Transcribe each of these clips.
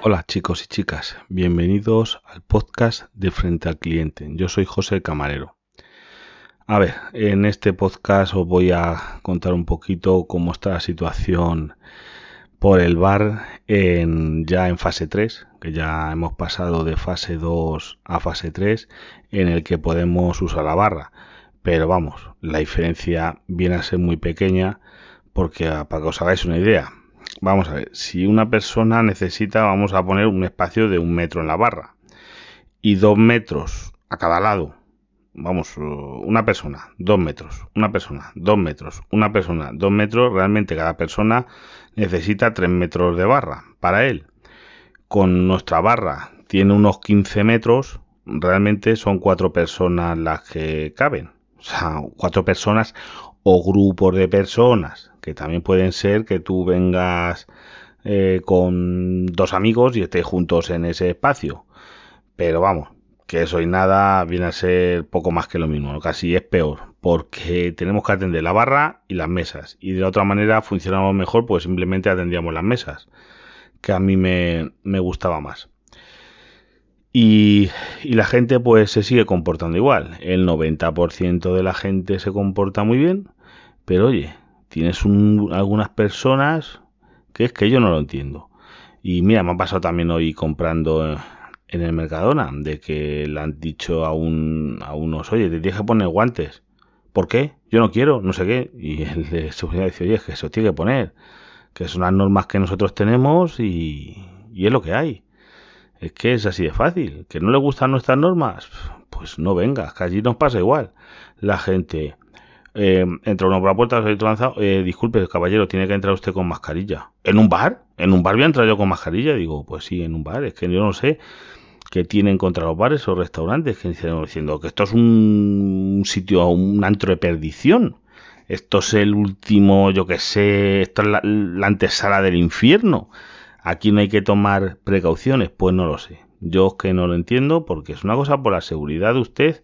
Hola chicos y chicas, bienvenidos al podcast de Frente al Cliente. Yo soy José Camarero. A ver, en este podcast os voy a contar un poquito cómo está la situación por el bar en, ya en fase 3, que ya hemos pasado de fase 2 a fase 3, en el que podemos usar la barra. Pero vamos, la diferencia viene a ser muy pequeña porque para que os hagáis una idea, vamos a ver, si una persona necesita, vamos a poner un espacio de un metro en la barra y dos metros a cada lado, vamos, una persona, dos metros, una persona, dos metros, una persona, dos metros, realmente cada persona necesita tres metros de barra para él. Con nuestra barra tiene unos 15 metros, realmente son cuatro personas las que caben. O sea, cuatro personas o grupos de personas, que también pueden ser que tú vengas eh, con dos amigos y estéis juntos en ese espacio. Pero vamos, que eso y nada viene a ser poco más que lo mismo, casi es peor, porque tenemos que atender la barra y las mesas, y de otra manera funcionamos mejor, pues simplemente atendíamos las mesas, que a mí me, me gustaba más. Y, la gente pues se sigue comportando igual. El 90% de la gente se comporta muy bien, pero oye, tienes algunas personas que es que yo no lo entiendo. Y mira, me ha pasado también hoy comprando en el Mercadona, de que le han dicho a, un, a unos, oye, te tienes que poner guantes. ¿Por qué? Yo no quiero, no sé qué. Y el de seguridad dice, oye, es que eso tiene que poner. Que son las normas que nosotros tenemos y, y es lo que hay. Es que es así de fácil. ¿Que no le gustan nuestras normas? Pues no venga, que allí nos pasa igual. La gente eh, entra uno por la puerta, se lanzado, eh, disculpe, caballero, tiene que entrar usted con mascarilla. ¿En un bar? ¿En un bar voy a entrar yo con mascarilla? Digo, pues sí, en un bar. Es que yo no sé qué tienen contra los bares o restaurantes que dicen diciendo que esto es un, sitio, un antro de perdición. Esto es el último, yo que sé, esto es la antesala del infierno aquí no hay que tomar precauciones, pues no lo sé. Yo es que no lo entiendo porque es una cosa por la seguridad de usted.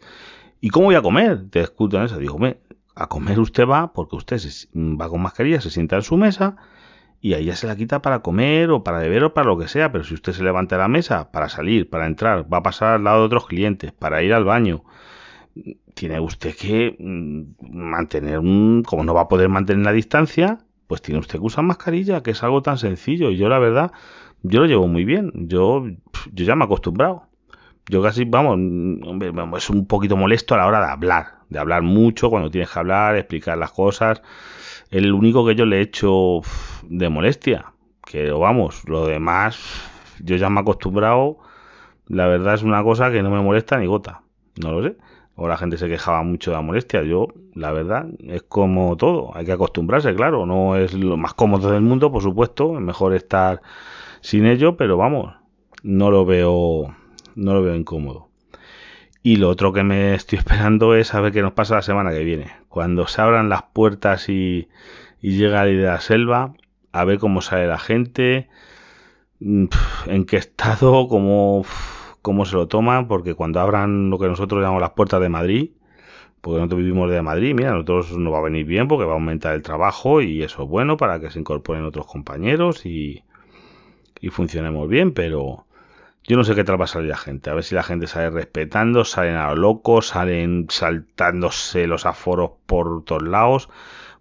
¿Y cómo voy a comer? Te escuchan eso. Digo, a comer usted va porque usted va con mascarilla, se sienta en su mesa y ahí ya se la quita para comer o para beber o para lo que sea. Pero si usted se levanta a la mesa para salir, para entrar, va a pasar al lado de otros clientes, para ir al baño, tiene usted que mm, mantener un, como no va a poder mantener la distancia, pues tiene usted que usar mascarilla, que es algo tan sencillo. Y yo la verdad, yo lo llevo muy bien. Yo, yo ya me he acostumbrado. Yo casi, vamos, es un poquito molesto a la hora de hablar, de hablar mucho cuando tienes que hablar, explicar las cosas. El único que yo le he hecho de molestia, que vamos, lo demás, yo ya me he acostumbrado. La verdad es una cosa que no me molesta ni gota. No lo sé o la gente se quejaba mucho de la molestia. Yo, la verdad, es como todo, hay que acostumbrarse, claro, no es lo más cómodo del mundo, por supuesto, es mejor estar sin ello, pero vamos, no lo veo, no lo veo incómodo. Y lo otro que me estoy esperando es saber qué nos pasa la semana que viene. Cuando se abran las puertas y, y llega de la selva, a ver cómo sale la gente, mm, en qué estado, cómo cómo se lo toman, porque cuando abran lo que nosotros llamamos las puertas de Madrid, porque nosotros vivimos de Madrid, mira, a nosotros nos va a venir bien porque va a aumentar el trabajo y eso es bueno para que se incorporen otros compañeros y, y funcionemos bien, pero yo no sé qué tal va a salir la gente, a ver si la gente sale respetando, salen a lo loco, salen saltándose los aforos por todos lados,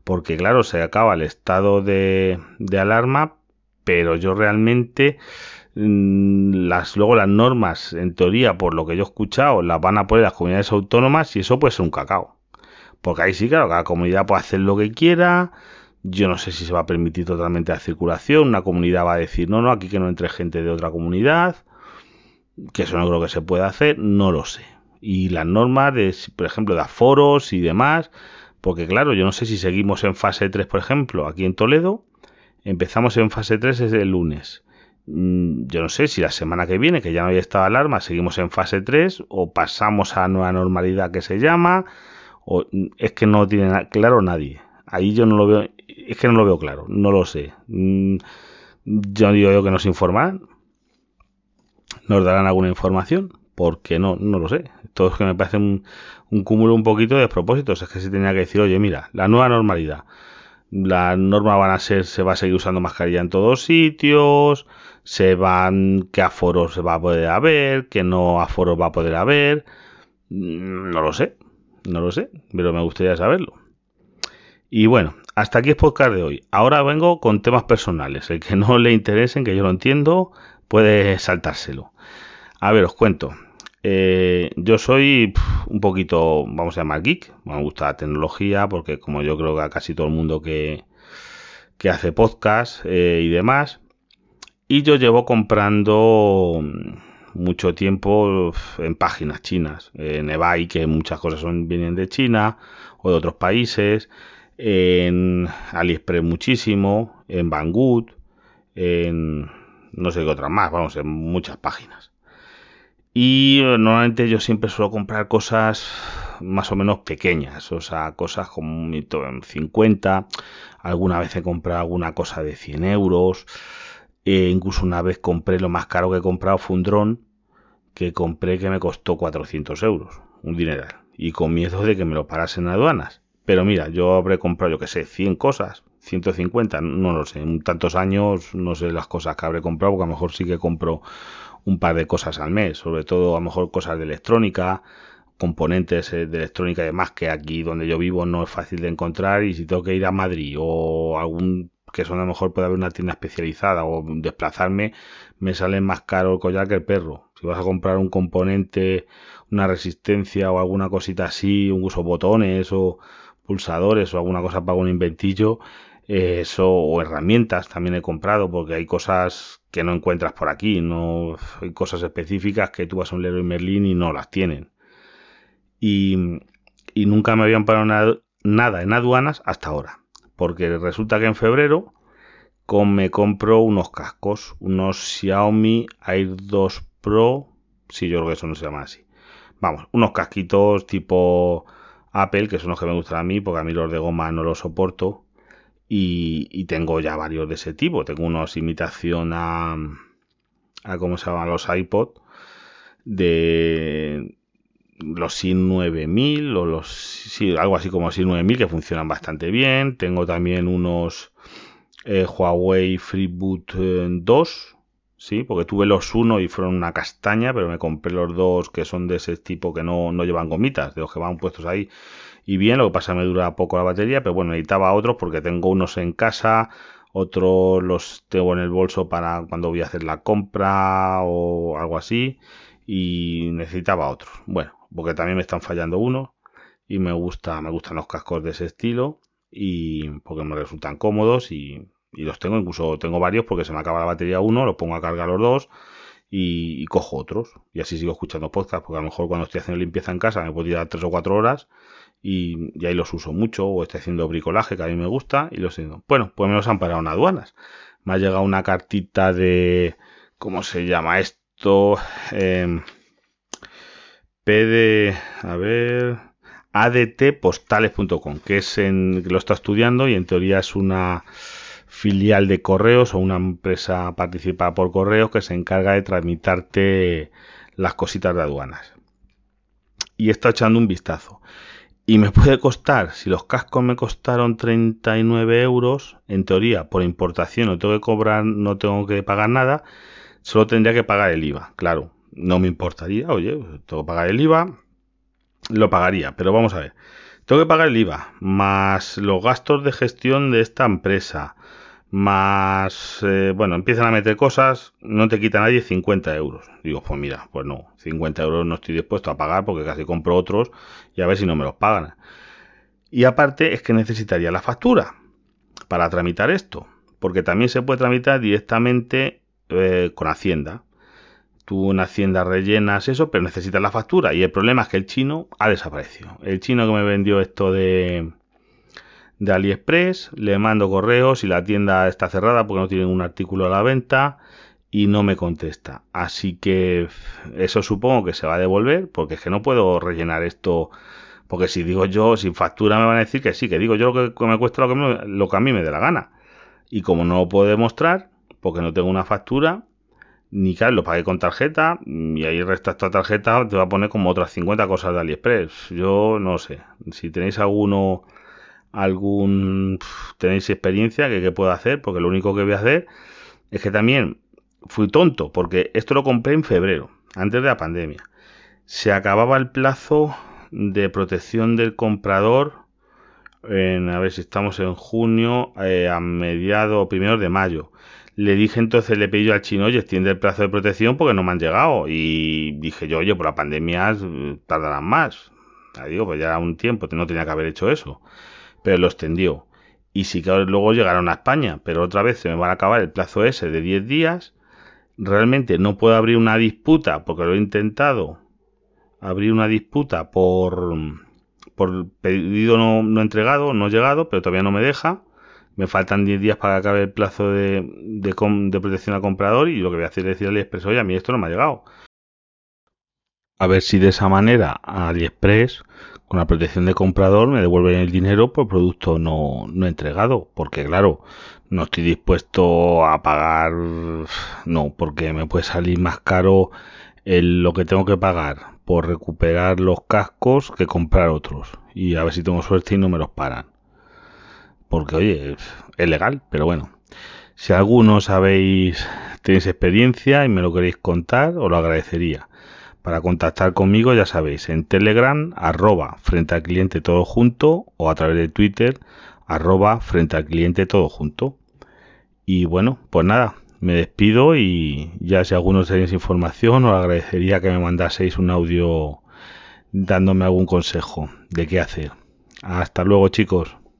porque claro, se acaba el estado de, alarma, pero yo realmente Mm, luego las normas en teoría por lo que yo he escuchado las van a poner las comunidades autónomas y eso puede ser un cacao. Porque ahí sí claro cada comunidad puede hacer lo que quiera yo no sé si se va a permitir totalmente la circulación una comunidad va a decir no no aquí que no entre gente de otra comunidad que eso no creo que se pueda hacer no lo sé y las normas de por ejemplo de aforos y demás porque claro yo no sé si seguimos en fase 3 por ejemplo aquí en Toledo empezamos en fase 3 desde el lunes Mm, yo no sé si la semana que viene, que ya no hay estado de alarma, seguimos en fase 3 o pasamos a nueva normalidad que se llama, o es que no tiene claro nadie. Ahí yo no lo veo, es que no lo veo claro, no lo sé. Mm, yo digo yo que nos informan, nos darán alguna información, porque no, no lo sé. Todo es que me parece un, un cúmulo un poquito de despropósitos. Es que se tenía que decir, oye, mira, la nueva normalidad. La norma van a ser, se va a seguir usando mascarilla en todos sitios, se van, qué aforos se va a poder haber, qué no aforos va a poder haber. Mm, no lo sé, no lo sé, pero me gustaría saberlo. Y bueno, hasta aquí el podcast de hoy. Ahora vengo con temas personales. El que no le interesen, que yo lo entiendo, puede saltárselo. A ver, os cuento. Eh, yo soy un poquito, vamos a llamar geek. Me gusta la tecnología porque como yo creo que a casi todo el mundo que, que hace podcast eh, y demás. Y yo llevo comprando mucho tiempo en páginas chinas, en eBay, que muchas cosas son, vienen de China o de otros países, en AliExpress muchísimo, en Banggood, en no sé qué otras más, vamos, en muchas páginas. Y eh, normalmente yo siempre suelo comprar cosas más o menos pequeñas, o sea, cosas como un 50, alguna vez he comprado alguna cosa de 100 euros, e incluso una vez compré lo más caro que he comprado fue un dron que compré que me costó 400 euros, un dineral, y con miedo de que me lo parasen aduanas. Pero mira, yo habré comprado, yo que sé, 100 cosas, 150, no lo sé, en tantos años no sé las cosas que habré comprado, porque a lo mejor sí que compro un par de cosas al mes, sobre todo a lo mejor cosas de electrónica, componentes eh, de electrónica y demás, que aquí donde yo vivo no es fácil de encontrar y si tengo que ir a Madrid o algún que son a lo mejor puede haber una tienda especializada o desplazarme, me sale más caro el collar que el perro. Si vas a comprar un componente, una resistencia o alguna cosita así, un uso botones o pulsadores o alguna cosa para un inventillo, eh, eso o herramientas también he comprado porque hay cosas que no encuentras por aquí, no hay cosas específicas que tú vas a un Leroy Merlin y no las tienen. Y, y nunca me habían parado nada en aduanas hasta ahora porque resulta que en febrero me compro unos cascos, unos Xiaomi Air 2 Pro, si yo creo que eso no se llama así. Vamos, unos casquitos tipo Apple, que son los que me gustan a mí, porque a mí los de goma no los soporto. Y, tengo ya varios de ese tipo. Tengo unos imitación a, a ¿cómo se llaman? Los iPod de los SIN 9000 o los sí, algo así como SIN 9000 que funcionan bastante bien. Tengo también unos eh, Huawei FreeBoot 2, eh, sí, porque tuve los uno y fueron una castaña, pero me compré los dos que son de ese tipo que no, no llevan gomitas, de los que van puestos ahí. Y bien, lo que pasa me dura poco la batería, pero bueno, necesitaba otros porque tengo unos en casa, otros los tengo en el bolso para cuando voy a hacer la compra o algo así y necesitaba otros. Bueno, porque también me están fallando uno y me gusta, me gustan los cascos de ese estilo y porque me resultan cómodos y, los tengo, incluso tengo varios porque se me acaba la batería uno, lo pongo a cargar los dos y, cojo otros y así sigo escuchando podcast porque a lo mejor cuando estoy haciendo limpieza en casa me puedo tirar tres o cuatro horas y, ahí los uso mucho o estoy haciendo bricolaje que a mí me gusta y los tengo. Bueno, pues me los han parado en aduanas. Me ha llegado una cartita de, ¿cómo se llama esto? Eh, a ver, adtpostales.com, que es en, lo está estudiando y en teoría es una filial de correos o una empresa participada por correos que se encarga de tramitarte las cositas de aduanas. Y está echando un vistazo. Y me puede costar, si los cascos me costaron 39 euros, en teoría por importación no tengo que cobrar, no tengo que pagar nada, solo tendría que pagar el IVA, claro no me importaría, oye, tengo que pagar el IVA, lo pagaría, pero vamos a ver. Tengo que pagar el IVA, más los gastos de gestión de esta empresa, más, eh, bueno, empiezan a meter cosas, no te quita nadie 50 euros. Digo, pues mira, pues no, 50 euros no estoy dispuesto a pagar porque casi compro otros y a ver si no me los pagan. Y aparte es que necesitaría la factura para tramitar esto, porque también se puede tramitar directamente eh, con Hacienda tú en Hacienda rellenas eso, pero necesitas la factura. Y el problema es que el chino ha desaparecido. El chino que me vendió esto de, de AliExpress, le mando correos y la tienda está cerrada porque no tienen un artículo a la venta y no me contesta. Así que eso supongo que se va a devolver porque es que no puedo rellenar esto. Porque si digo yo, sin factura me van a decir que sí, que digo yo lo que me cuesta lo que, lo que a mí me dé la gana. Y como no lo puedo demostrar, porque no tengo una factura, ni claro, lo pagué con tarjeta y ahí resta esta tarjeta te va a poner como otras 50 cosas de AliExpress. Yo no sé. Si tenéis alguno, algún, tenéis experiencia que, que puedo hacer, porque lo único que voy a hacer es que también fui tonto, porque esto lo compré en febrero, antes de la pandemia. Se acababa el plazo de protección del comprador en, a ver si estamos en junio, eh, a mediados primeros de mayo. Le dije entonces, le pedí yo al chino, oye, extiende el plazo de protección porque no me han llegado. Y dije yo, oye, por la pandemia eh, tardarán más. Digo, pues ya era un tiempo, no tenía que haber hecho eso. Pero lo extendió. Y sí que luego llegaron a España, pero otra vez se me va a acabar el plazo ese de 10 días. Realmente no puedo abrir una disputa porque lo he intentado. Abrir una disputa por, por pedido no, no entregado, no llegado, pero todavía no me deja me faltan 10 días para que acabe el plazo de, de, protección al comprador y lo que voy a hacer es decir al AliExpress, oye, a mí esto no me ha llegado. A ver si de esa manera AliExpress, con la protección de comprador, me devuelven el dinero por producto no, no entregado. Porque claro, no estoy dispuesto a pagar, no, porque me puede salir más caro el, lo que tengo que pagar por recuperar los cascos que comprar otros. Y a ver si tengo suerte y no me los paran porque oye, es legal, pero bueno. Si alguno sabéis, tenéis experiencia y me lo queréis contar, os lo agradecería. Para contactar conmigo, ya sabéis, en Telegram, arroba frente al cliente todo junto, o a través de Twitter, arroba frente al cliente todo junto. Y bueno, pues nada, me despido y ya si alguno tenéis información, os agradecería que me mandaseis un audio dándome algún consejo de qué hacer. Hasta luego chicos.